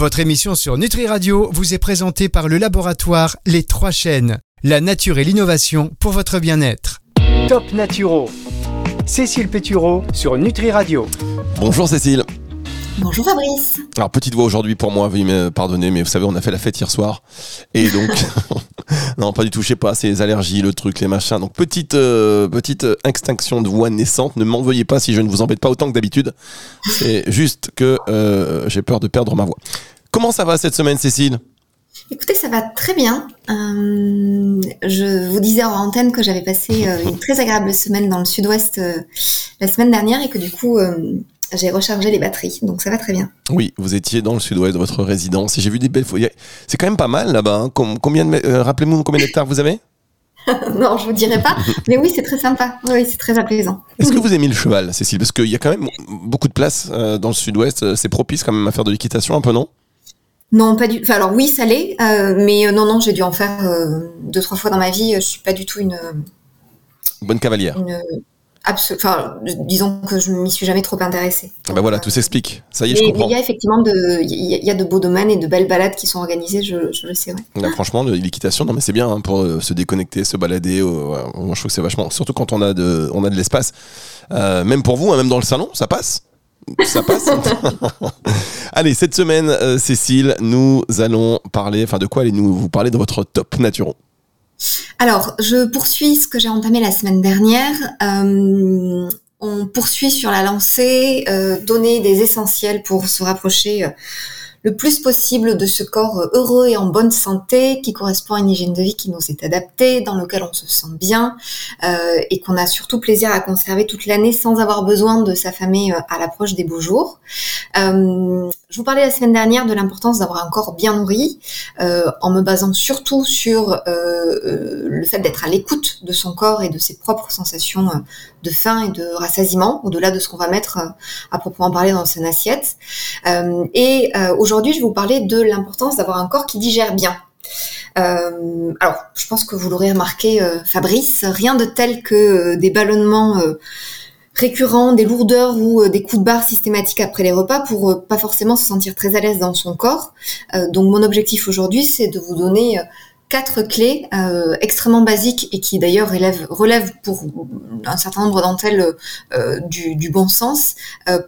Votre émission sur Nutri Radio vous est présentée par le laboratoire Les Trois Chaînes, la nature et l'innovation pour votre bien-être. Top Naturo. Cécile Pétureau sur Nutri Radio. Bonjour Cécile. Bonjour Fabrice. Alors petite voix aujourd'hui pour moi, veuillez me pardonner, mais vous savez, on a fait la fête hier soir. Et donc, non pas du tout, je sais pas, c'est les allergies, le truc, les machins. Donc petite, euh, petite extinction de voix naissante, ne m'en veuillez pas si je ne vous embête pas autant que d'habitude. C'est juste que euh, j'ai peur de perdre ma voix. Comment ça va cette semaine Cécile? Écoutez, ça va très bien. Euh, je vous disais en antenne que j'avais passé une très agréable semaine dans le sud-ouest la semaine dernière et que du coup, j'ai rechargé les batteries, donc ça va très bien. Oui, vous étiez dans le sud-ouest de votre résidence et j'ai vu des belles. C'est quand même pas mal là-bas. Hein. Combien de... Euh, rappelez-moi combien d'hectares vous avez? Non, je vous dirai pas. Mais oui, c'est très sympa. Oui, c'est très apaisant. Est-ce que vous aimez le cheval, Cécile? Parce qu'il y a quand même beaucoup de place euh, dans le sud-ouest. Euh, c'est propice quand même à faire de l'équitation un peu, non? Non, pas du. Enfin, alors oui, ça l'est, mais non, non, j'ai dû en faire deux, trois fois dans ma vie. Je suis pas du tout une bonne cavalière. Enfin, disons que je m'y suis jamais trop intéressée. Ah bah voilà, tout s'explique. Ça y est, je comprends. il y a effectivement de, il y, a de beaux domaines et de belles balades qui sont organisées, je, le sais. Ouais. franchement, l'équitation, non mais c'est bien hein, pour euh, se déconnecter, se balader. moi, je trouve que c'est vachement, surtout quand on a de, on a de l'espace. Euh, même pour vous, hein, même dans le salon, ça passe. Ça passe. allez, cette semaine, euh, Cécile, nous allons parler, enfin de quoi allez-nous vous parler de votre top naturo? Alors, je poursuis ce que j'ai entamé la semaine dernière. Euh, on poursuit sur la lancée, euh, donner des essentiels pour se rapprocher euh, le plus possible de ce corps heureux et en bonne santé, qui correspond à une hygiène de vie qui nous est adaptée, dans lequel on se sent bien euh, et qu'on a surtout plaisir à conserver toute l'année sans avoir besoin de s'affamer euh, à l'approche des beaux jours. Euh, je vous parlais la semaine dernière de l'importance d'avoir un corps bien nourri, euh, en me basant surtout sur euh, le fait d'être à l'écoute de son corps et de ses propres sensations de faim et de rassasiement, au-delà de ce qu'on va mettre à proprement parler dans son assiette. et aujourd'hui, je vais vous parler de l'importance d'avoir un corps qui digère bien. Euh, alors, je pense que vous l'aurez remarqué, euh, Fabrice, rien de tel que euh, des ballonnements récurrents, des lourdeurs ou des coups de barre systématiques après les repas pour pas forcément se sentir très à l'aise dans son corps. donc, mon objectif aujourd'hui, c'est de vous donner quatre clés extrêmement basiques et qui d'ailleurs relèvent, pour un certain nombre d'entre elles du, du, bon sens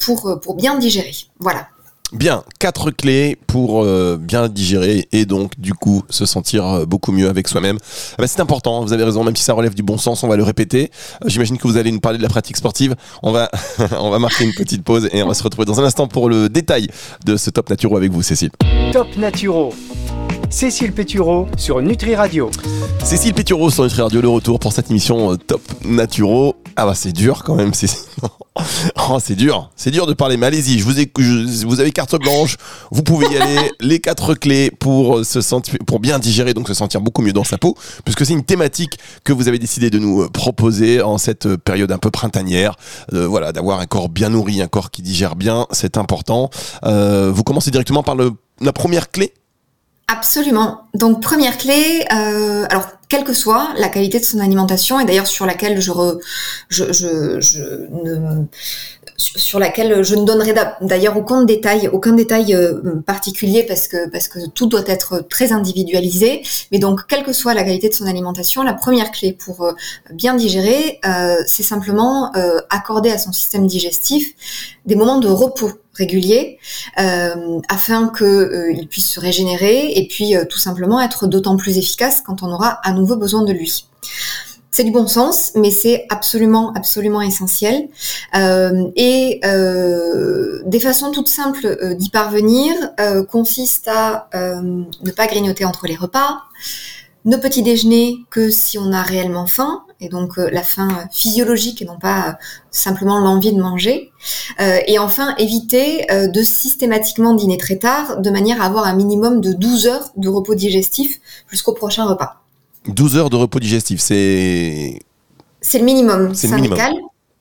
pour, pour bien digérer. Voilà. Bien, quatre clés pour euh, bien digérer et donc du coup se sentir euh, beaucoup mieux avec soi-même. Ah bah, c'est important, vous avez raison, même si ça relève du bon sens, on va le répéter. Euh, j'imagine que vous allez nous parler de la pratique sportive. On va, on va marquer une petite pause et on va se retrouver dans un instant pour le détail de ce Top Naturo avec vous, Cécile. Top Naturo. Cécile Pétureau sur Nutri Radio. Cécile Pétureau sur Nutri Radio, le retour pour cette émission Top Naturo. Ah bah c'est dur quand même, c'est oh, c'est dur, c'est dur de parler. Mais allez-y, je vous, ai, vous avez carte blanche, vous pouvez y aller. les quatre clés pour se sentir, pour bien digérer, donc se sentir beaucoup mieux dans sa peau, puisque c'est une thématique que vous avez décidé de nous euh, proposer en cette euh, période un peu printanière. Euh, voilà, d'avoir un corps bien nourri, un corps qui digère bien, c'est important. vous commencez directement par le, la première clé Absolument. Donc première clé, euh, alors quelle que soit la qualité de son alimentation, et d'ailleurs sur laquelle je, ne, sur laquelle je ne donnerai d'ailleurs aucun détail, aucun détail euh, particulier parce que parce que tout doit être très individualisé. Mais donc, quelle que soit la qualité de son alimentation, la première clé pour euh, bien digérer, euh, c'est simplement accorder à son système digestif des moments de repos réguliers afin qu'il puisse se régénérer et puis tout simplement être d'autant plus efficace quand on aura à nouveau besoin de lui. C'est du bon sens, mais c'est absolument, absolument essentiel. Euh, et euh, des façons toutes simples euh, d'y parvenir consistent à ne pas grignoter entre les repas, ne petit déjeuner que si on a réellement faim, et donc la faim physiologique et non pas simplement l'envie de manger. et enfin, éviter de systématiquement dîner très tard, de manière à avoir un minimum de 12 heures de repos digestif jusqu'au prochain repas. 12 heures de repos digestif, c'est. C'est le minimum syndical.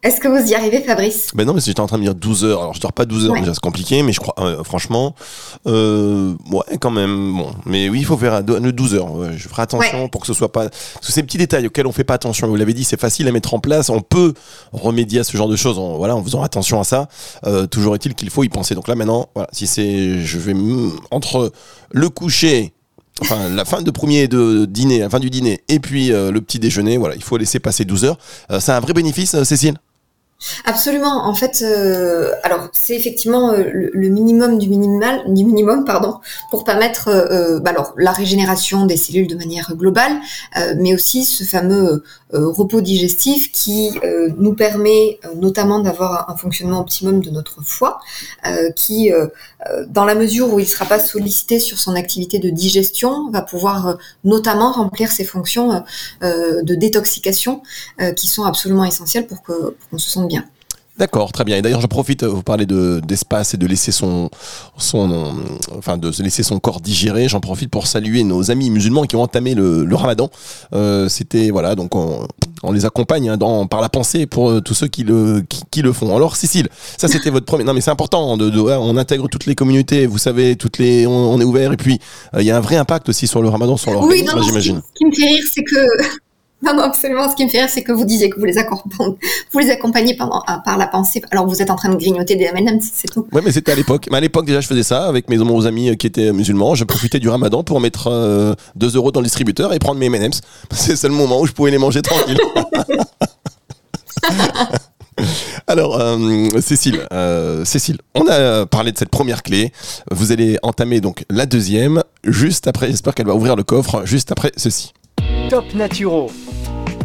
Est-ce que vous y arrivez, Fabrice? Ben non, mais j'étais en train de dire 12 heures. Alors, je dors pas 12 heures, Ouais. déjà, c'est compliqué, mais je crois, euh, franchement, euh, ouais, quand même. Bon, mais oui, il faut faire un- le 12 heures. Ouais, je ferai attention pour que ce soit pas. Parce que ces petits détails auxquels on fait pas attention, vous l'avez dit, c'est facile à mettre en place. On peut remédier à ce genre de choses en, voilà, en faisant attention à ça. Euh, toujours est-il qu'il faut y penser. Donc là, maintenant, voilà, si c'est. Je vais. Entre le coucher. Enfin, la fin de premier de dîner, la fin du dîner, et puis euh, le petit déjeuner, voilà, il faut laisser passer 12 heures. Euh, c'est un vrai bénéfice, euh, Cécile? Absolument. En fait, euh, alors c'est effectivement euh, le, minimum du minimal, du minimum, pardon, pour permettre, euh, bah alors la régénération des cellules de manière globale, euh, mais aussi ce fameux euh, repos digestif qui euh, nous permet euh, notamment d'avoir un, fonctionnement optimum de notre foie, euh, qui, euh, euh, dans la mesure où il ne sera pas sollicité sur son activité de digestion, va pouvoir euh, notamment remplir ses fonctions euh, euh, de détoxication euh, qui sont absolument essentielles pour pour qu'on se sente. D'accord, très bien. Et d'ailleurs, je profite, euh, vous parlez de d'espace et de laisser son son euh, enfin de se laisser son corps digérer. J'en profite pour saluer nos amis musulmans qui ont entamé le, le Ramadan. Euh, C'était voilà, donc on, on les accompagne hein, dans par la pensée pour euh, tous ceux qui le qui, qui le font. Alors, Cécile, ça c'était votre premier. Non, mais c'est important. De, de- ouais, on intègre toutes les communautés. Vous savez, toutes les on, on est ouvert et puis euh, il y a un vrai impact aussi sur le Ramadan, sur Oui, l'organisme, non, non, j'imagine. Ce qui me fait rire, c'est que non, non, absolument. Ce qui me fait rire, c'est que vous disiez que vous les accompagnez, vous les accompagnez pendant, ah, par la pensée, alors vous êtes en train de grignoter des M&M's, c'est tout. Ouais, mais c'était à l'époque. Mais à l'époque, déjà, je faisais ça avec mes bons amis euh, qui étaient musulmans. Je profitais du ramadan pour mettre euh, 2 euros dans le distributeur et prendre mes M&M's. C'est le seul moment où je pouvais les manger tranquille. Alors, euh, Cécile, euh, Cécile, on a parlé de cette première clé. Vous allez entamer donc la deuxième, juste après, j'espère qu'elle va ouvrir le coffre, juste après ceci. Top Naturo.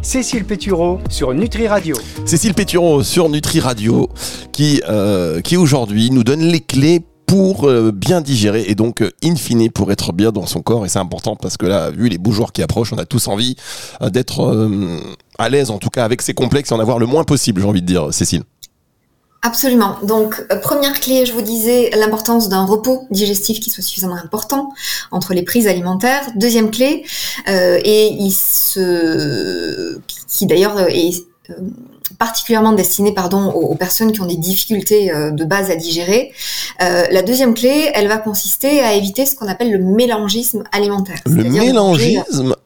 Cécile Pétureau sur Nutri Radio. Cécile Pétureau sur Nutri Radio qui, euh, qui aujourd'hui nous donne les clés pour euh, bien digérer et donc euh, in fine pour être bien dans son corps et c'est important parce que là vu les beaux jours qui approchent on a tous envie d'être à l'aise en tout cas avec ces complexes et en avoir le moins possible j'ai envie de dire Cécile Absolument. Donc, euh, première clé, je vous disais l'importance d'un repos digestif qui soit suffisamment important entre les prises alimentaires. Deuxième clé, euh, et il se, qui d'ailleurs est euh, particulièrement destiné pardon aux, aux personnes qui ont des difficultés euh, de base à digérer. Euh, la deuxième clé, elle va consister à éviter ce qu'on appelle le mélangisme alimentaire. le manger, mélangisme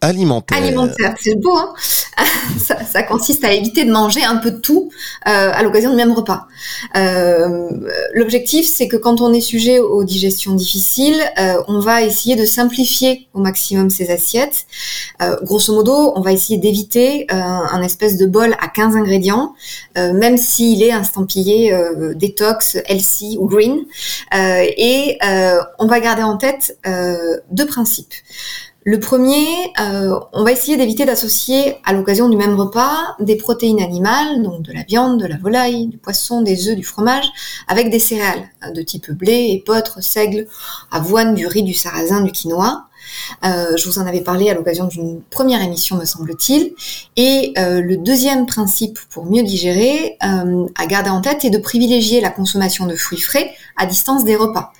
alimentaire alimentaire, c'est beau, hein ça, consiste à éviter de manger un peu de tout euh, à l'occasion du même repas. Euh, L'objectif, c'est que quand on est sujet aux digestions difficiles, euh, on va essayer de simplifier au maximum ses assiettes. Grosso modo, on va essayer d'éviter un espèce de bol à 15 ingrédients, même s'il est estampillé détox, healthy ou green. Et on va garder en tête deux principes. Le premier, euh, on va essayer d'éviter d'associer à l'occasion du même repas des protéines animales, donc de la viande, de la volaille, du poisson, des œufs, du fromage, avec des céréales hein, de type blé, épeautre, seigle, avoine, du riz, du sarrasin, du quinoa. Euh, je vous en avais parlé à l'occasion d'une première émission, me semble-t-il. Et euh, le deuxième principe pour mieux digérer, euh, à garder en tête, est de privilégier la consommation de fruits frais à distance des repas.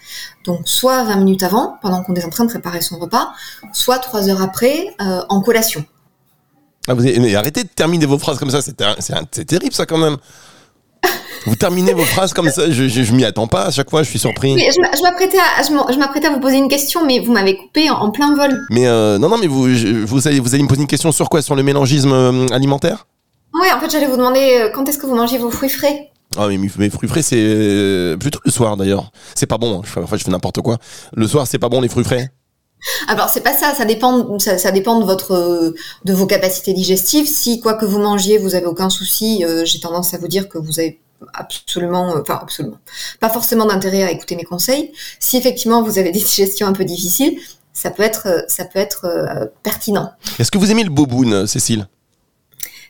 Donc soit 20 minutes avant, pendant qu'on est en train de préparer son repas, soit 3 heures après, en collation. Ah, arrêtez de terminer vos phrases comme ça c'est terrible ça quand même vous terminez vos phrases comme ça je, je, je m'y attends pas à chaque fois je suis surpris Mais je m'a- je m'apprêtais à, je à vous poser une question, mais vous m'avez coupé en, en plein vol. Mais euh, non, non, mais vous, vous, allez, vous allez me poser une question sur quoi? Sur le mélangisme euh, alimentaire? Ouais, en fait, j'allais vous demander euh, quand est-ce que vous mangez vos fruits frais? Ah, mais mes, mes fruits frais, c'est euh, plutôt le soir d'ailleurs. C'est pas bon. hein. Je fais, en fait, je fais n'importe quoi. Le soir, c'est pas bon les fruits frais? Alors c'est pas ça, ça dépend, ça, ça dépend de votre, de vos capacités digestives. Si quoi que vous mangiez, vous avez aucun souci, euh, j'ai tendance à vous dire que vous avez absolument, euh, enfin absolument, pas forcément d'intérêt à écouter mes conseils. Si effectivement vous avez des digestions un peu difficiles, ça peut être, euh, ça peut être euh, pertinent. Est-ce que vous aimez le boboon, Cécile?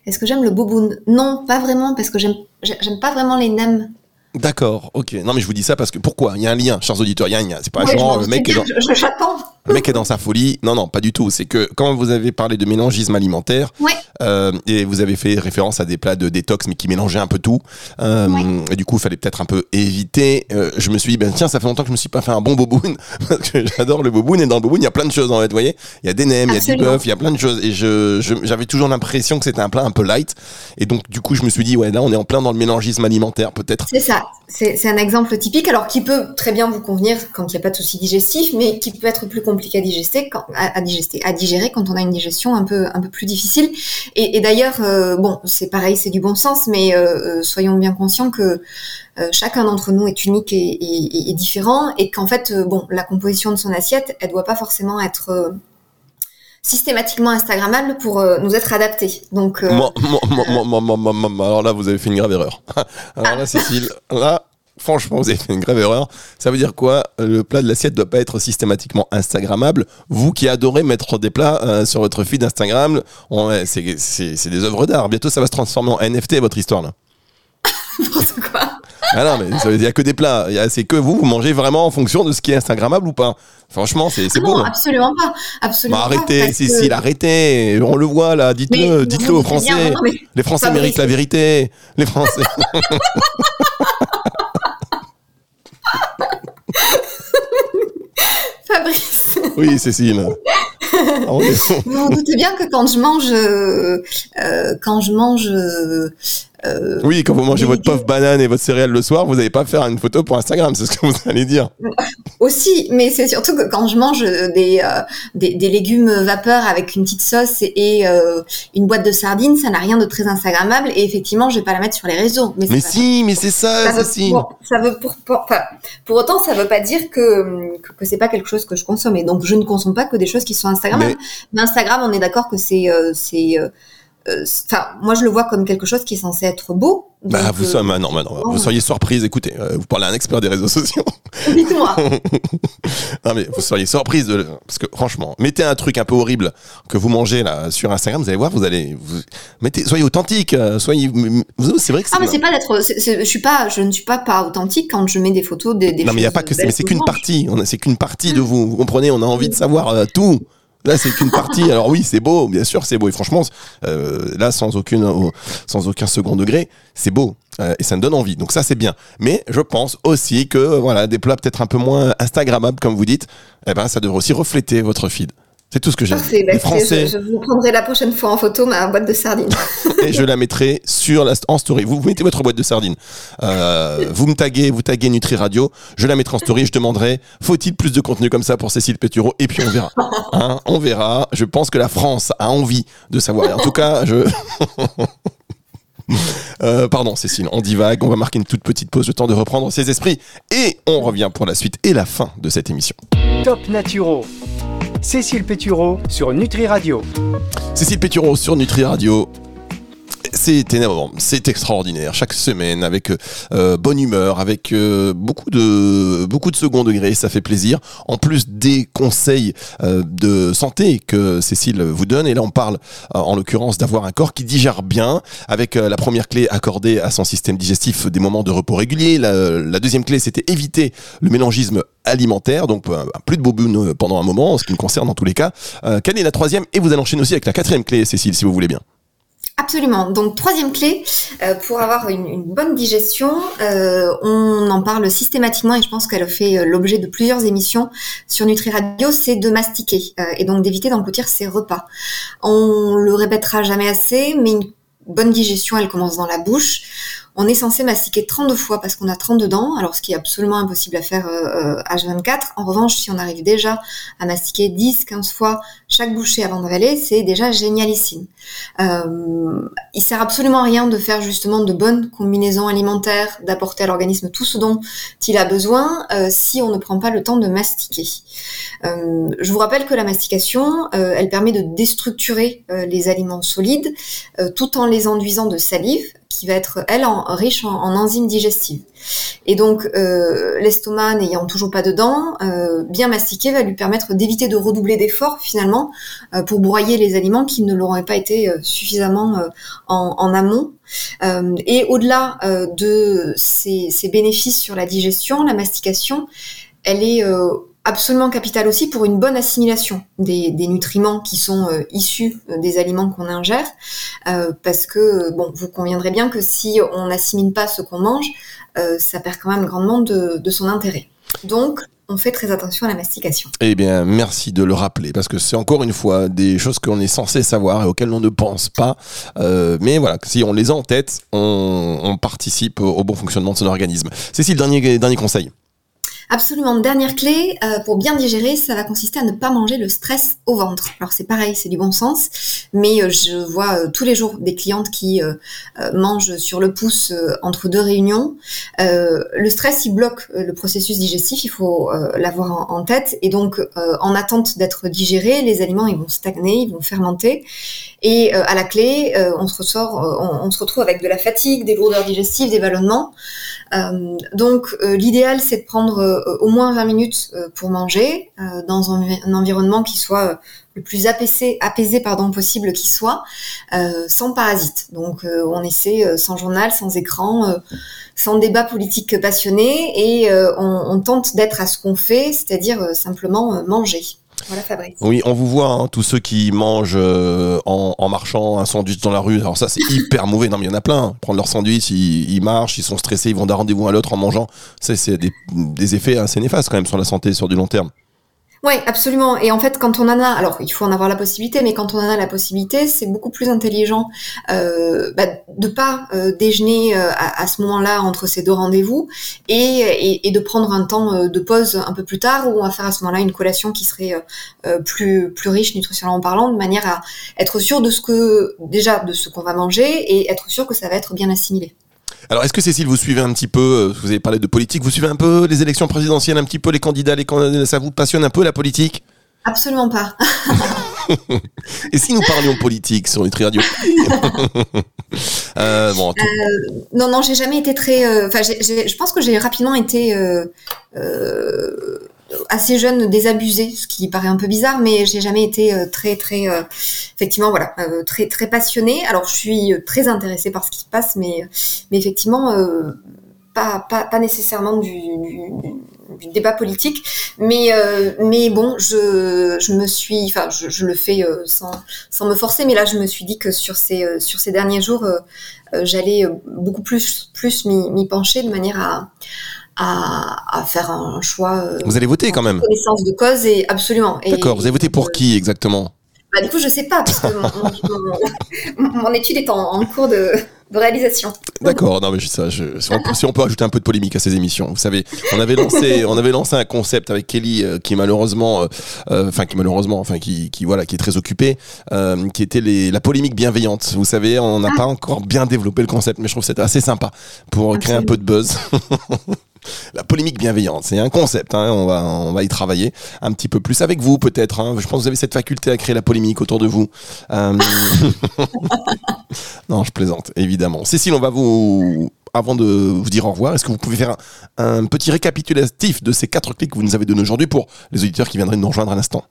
Est-ce que j'aime le boboon? Non, pas vraiment, parce que j'aime, j'ai- j'aime pas vraiment les nems. D'accord, ok. Non, mais je vous dis ça parce que pourquoi? Il y a un lien, chers auditeurs. Il y a un lien. C'est pas Ouais, genre le mec, est doutais dans, bien, je- j'attends. le mec est dans sa folie. Non, non, pas du tout. C'est que quand vous avez parlé de mélangisme alimentaire, Ouais. Euh, et vous avez fait référence à des plats de détox, mais qui mélangeaient un peu tout. Euh, Et du coup, il fallait peut-être un peu éviter. Euh, je me suis dit, ben tiens, ça fait longtemps que je me suis pas fait un bon boboon parce que j'adore le boboon. Et dans le boboon, il y a plein de choses en fait. Vous voyez, il y a des nems, il y a du bœuf, il y a plein de choses. Et je, j'avais toujours l'impression que c'était un plat un peu light. Et donc, du coup, je me suis dit, ouais, là, on est en plein dans le mélangisme alimentaire, peut-être. C'est ça. C'est un exemple typique, alors qui peut très bien vous convenir quand il n'y a pas de souci digestif, mais qui peut être plus compliqué à digester, quand, à, digester, à digérer quand on a une digestion un peu un peu plus difficile. Et, et d'ailleurs, euh, bon, c'est pareil, c'est du bon sens, mais euh, euh soyons bien conscients que euh, chacun d'entre nous est unique et, et, et différent, et qu'en fait, bon, la composition de son assiette, elle doit pas forcément être systématiquement instagrammable pour nous être adapté. Donc, euh, moi, moi, moi, alors là, vous avez fait une grave erreur. alors là, Cécile, là, franchement, vous avez fait une grave erreur. Ça veut dire quoi? Le plat de l'assiette doit pas être systématiquement Instagrammable. Vous qui adorez mettre des plats euh, sur votre feed Instagram, c'est des œuvres d'art. Bientôt, ça va se transformer en NFT, votre histoire là. quoi? Ah non, mais ça veut dire que des plats. C'est que vous, vous mangez vraiment en fonction de ce qui est Instagrammable ou pas? Franchement, c'est ah bon. Non, absolument pas. Absolument bah, arrêtez, Cécile, arrêtez. On le voit là. Dites-le, dites-le aux Français. Bien, non, les Français méritent la vérité. Les Français. Fabrice. Oui, Cécile. vous vous doutez bien que quand je mange, euh, quand je mange euh, oui, quand vous mangez votre pauvre banane et votre céréale le soir, vous n'allez pas faire une photo pour Instagram, c'est ce que vous allez dire. Aussi, mais c'est surtout que quand je mange des, euh, des, des, légumes vapeur avec une petite sauce et euh, une boîte de sardines, ça n'a rien de très Instagrammable et effectivement, je vais pas la mettre sur les réseaux. Mais, mais si, mais c'est ça, ça, si. ça veut pour, pour, pour autant, ça veut pas dire que, que, que c'est pas quelque chose que je consomme et donc je ne consomme pas que des choses qui sont Instagrammables. Mais, mais Instagram, on est d'accord que c'est euh, euh, moi je le vois comme quelque chose qui est censé être beau. bah, vous, euh, non, non, vous seriez surprise. Écoutez, euh, vous parlez à un expert des réseaux sociaux. Dites-moi. non, mais vous seriez surprise de, parce que franchement, mettez un truc un peu horrible que vous mangez là sur Instagram, vous allez voir, vous allez, vous, mettez, soyez authentique, soyez, c'est vrai que Ah, mais c'est pas d'être, je suis pas, je ne suis pas pas authentique quand je mets des photos des, des Non, mais il y a pas que, mais c'est qu'une partie, c'est qu'une partie de vous. Vous comprenez, on a envie de savoir tout. Là, c'est qu'une partie. Alors oui, c'est beau, bien sûr, c'est beau. Et franchement, euh, là, sans aucune, sans aucun second degré, c'est beau euh, et ça me donne envie. Donc ça, c'est bien. Mais je pense aussi que voilà, des plats peut-être un peu moins instagrammables, comme vous dites, eh ben, ça devrait aussi refléter votre feed. C'est tout ce que j'ai. dit. Bah, Français. Je, vous prendrai la prochaine fois en photo ma boîte de sardines. et je la mettrai sur la, en story. Vous, mettez votre boîte de sardines. Euh, vous me taguez, vous taguez Nutri Radio. Je la mettrai en story. Je demanderai faut-il plus de contenu comme ça pour Cécile Pétureau? Et puis on verra. Hein, on verra. Je pense que la France a envie de savoir. En tout cas, je. Euh, pardon, Cécile, on divague. On va marquer une toute petite pause, le temps de reprendre ses esprits. Et on revient pour la suite et la fin de cette émission. Top Naturo. Cécile Pétureau sur Nutri Radio. Cécile Pétureau sur Nutri Radio. C'est énorme, c'est extraordinaire. Chaque semaine, avec euh, bonne humeur, avec euh, beaucoup de beaucoup de second degré, ça fait plaisir. En plus des conseils euh, de santé que Cécile vous donne, et là on parle en l'occurrence d'avoir un corps qui digère bien, avec la première clé accordée à son système digestif des moments de repos réguliers. La, deuxième clé, c'était éviter le mélangisme alimentaire, donc plus de bobune pendant un moment, en ce qui me concerne en tous les cas. quelle est la troisième? Et vous allez enchaîner aussi avec la quatrième clé, Cécile, si vous voulez bien. Absolument. Donc troisième clé euh, pour avoir une, bonne digestion, euh, on en parle systématiquement et je pense qu'elle fait euh, l'objet de plusieurs émissions sur Nutri Radio, c'est de mastiquer et donc d'éviter d'engloutir ses repas. On le répétera jamais assez, mais une bonne digestion, elle commence dans la bouche on est censé mastiquer 32 fois parce qu'on a 32 dents, alors ce qui est absolument impossible à faire euh, H24. Euh, en revanche, si on arrive déjà à mastiquer 10, 15 fois chaque bouchée avant d'avaler, c'est déjà génialissime. Euh, il sert absolument à rien de faire justement de bonnes combinaisons alimentaires, d'apporter à l'organisme tout ce dont il a besoin euh, si on ne prend pas le temps de mastiquer. je vous rappelle que la mastication, elle permet de déstructurer les aliments solides tout en les enduisant de salive qui va être, elle, en, riche en, enzymes digestives. Et donc, euh, l'estomac n'ayant toujours pas de dents, euh, bien mastiquer va lui permettre d'éviter de redoubler d'efforts, finalement, euh, pour broyer les aliments qui ne l'auraient pas été suffisamment en, en, amont. et au-delà de ces, ces, bénéfices sur la digestion, la mastication, elle est absolument capital aussi pour une bonne assimilation des, nutriments qui sont euh, issus euh, des aliments qu'on ingère, euh, parce que bon, vous conviendrez bien que si on n'assimile pas ce qu'on mange, ça perd quand même grandement de, son intérêt. Donc, on fait très attention à la mastication. Eh bien, merci de le rappeler, parce que c'est encore une fois des choses qu'on est censé savoir et auxquelles on ne pense pas. mais voilà, si on les a en tête, on, on participe au, bon fonctionnement de son organisme. Cécile, dernier, dernier conseil. Absolument. Dernière clé, euh, pour bien digérer, ça va consister à ne pas manger le stress au ventre. Alors c'est pareil, c'est du bon sens, mais euh, je vois euh, tous les jours des clientes qui mangent sur le pouce entre deux réunions. le stress, il bloque le processus digestif, il faut l'avoir en, tête. Et donc, en attente d'être digéré, les aliments, ils vont stagner, ils vont fermenter. Et à la clé, on se ressort, on, se retrouve avec de la fatigue, des lourdeurs digestives, des ballonnements. donc, l'idéal, c'est de prendre euh, au moins 20 minutes euh, pour manger euh, dans un, environnement qui soit le plus apaisé, apaisé pardon, possible qui soit, sans parasites. Donc on essaie sans journal, sans écran, sans débat politique passionné, et on, tente d'être à ce qu'on fait, c'est-à-dire simplement manger. Voilà Fabrice. Oui, on vous voit, hein, tous ceux qui mangent euh, en, marchant un sandwich dans la rue. Alors ça, c'est hyper mauvais. Non, mais il y en a plein. Prendre leur sandwich, ils, marchent, ils sont stressés, ils vont d'un rendez-vous à l'autre en mangeant. C'est des, des effets assez néfastes quand même sur la santé sur du long terme. Oui, absolument. Et en fait, quand on en a, alors il faut en avoir la possibilité, mais quand on en a la possibilité, c'est beaucoup plus intelligent euh, bah, de pas euh, déjeuner euh, à, ce moment-là entre ces deux rendez-vous et, et, de prendre un temps euh, de pause un peu plus tard on va faire à ce moment-là une collation qui serait plus plus riche nutritionnellement parlant, de manière à être sûr de ce que déjà de ce qu'on va manger et être sûr que ça va être bien assimilé. Alors, est-ce que Cécile, vous suivez un petit peu, euh, vous avez parlé de politique, vous suivez un peu les élections présidentielles, un petit peu les candidats, les candidats, ça vous passionne un peu la politique? Absolument pas. Et si nous parlions politique sur Nutri Radio? Euh, bon, euh, Non, non, j'ai jamais été très. Enfin, je pense que j'ai rapidement été assez jeune désabusé, ce qui paraît un peu bizarre, mais j'ai jamais été euh, très très euh, effectivement voilà euh, très très passionnée. Alors je suis très intéressée par ce qui se passe, mais mais effectivement pas, pas, pas nécessairement du, du, débat politique, mais mais bon je, je me suis enfin je, je le fais sans sans me forcer, mais là je me suis dit que sur ces sur ces derniers jours j'allais beaucoup plus plus m'y pencher de manière à à, faire un choix. Euh, vous allez voter quand même. Connaissance de cause et absolument. D'accord. Vous avez voté pour qui exactement? Bah, du coup, je sais pas parce que mon, étude est en, cours de, réalisation. D'accord, non mais ça, je, si, on, peut ajouter un peu de polémique à ces émissions, vous savez, on avait lancé, on avait lancé un concept avec Kelly euh, qui malheureusement, euh, enfin qui malheureusement, enfin qui, qui, voilà, qui est très occupé, qui était les, la polémique bienveillante. Vous savez, on n'a ah. pas encore bien développé le concept, mais je trouve que c'était assez sympa pour créer un peu de buzz. la polémique bienveillante, c'est un concept. Hein, on va on va y travailler un petit peu plus avec vous peut-être. Hein. Je pense que vous avez cette faculté à créer la polémique autour de vous. Euh, non, je plaisante évidemment. Cécile, on va vous avant de vous dire au revoir, est-ce que vous pouvez faire un, petit récapitulatif de ces quatre clés que vous nous avez données aujourd'hui pour les auditeurs qui viendraient nous rejoindre à l'instant?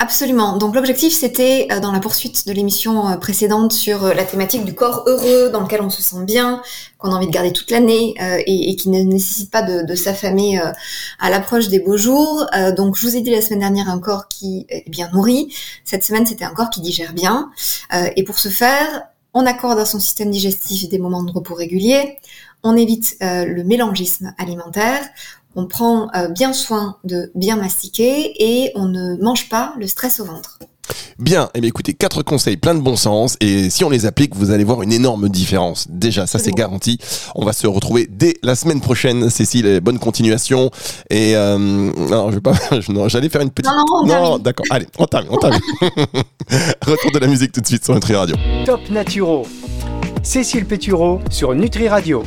Absolument. Donc l'objectif, c'était euh, dans la poursuite de l'émission euh, précédente sur euh, la thématique du corps heureux, dans lequel on se sent bien, qu'on a envie de garder toute l'année et, qui ne nécessite pas de, s'affamer à l'approche des beaux jours. donc je vous ai dit la semaine dernière un corps qui est bien nourri. Cette semaine, c'était un corps qui digère bien. et pour ce faire, on accorde à son système digestif des moments de repos réguliers. On évite le mélangisme alimentaire on prend euh, bien soin de bien mastiquer et on ne mange pas le stress au ventre. Bien, eh bien écoutez, quatre conseils plein de bon sens et si on les applique, vous allez voir une énorme différence. Déjà, ça c'est garanti. On va se retrouver dès la semaine prochaine, Cécile. Bonne continuation. Et euh, non, je vais pas. j'allais faire une petite. Non, non, non d'accord. Allez, on termine, on termine. Retour de la musique tout de suite sur Nutri Radio. Top Naturo. Cécile Pétureau sur Nutri Radio.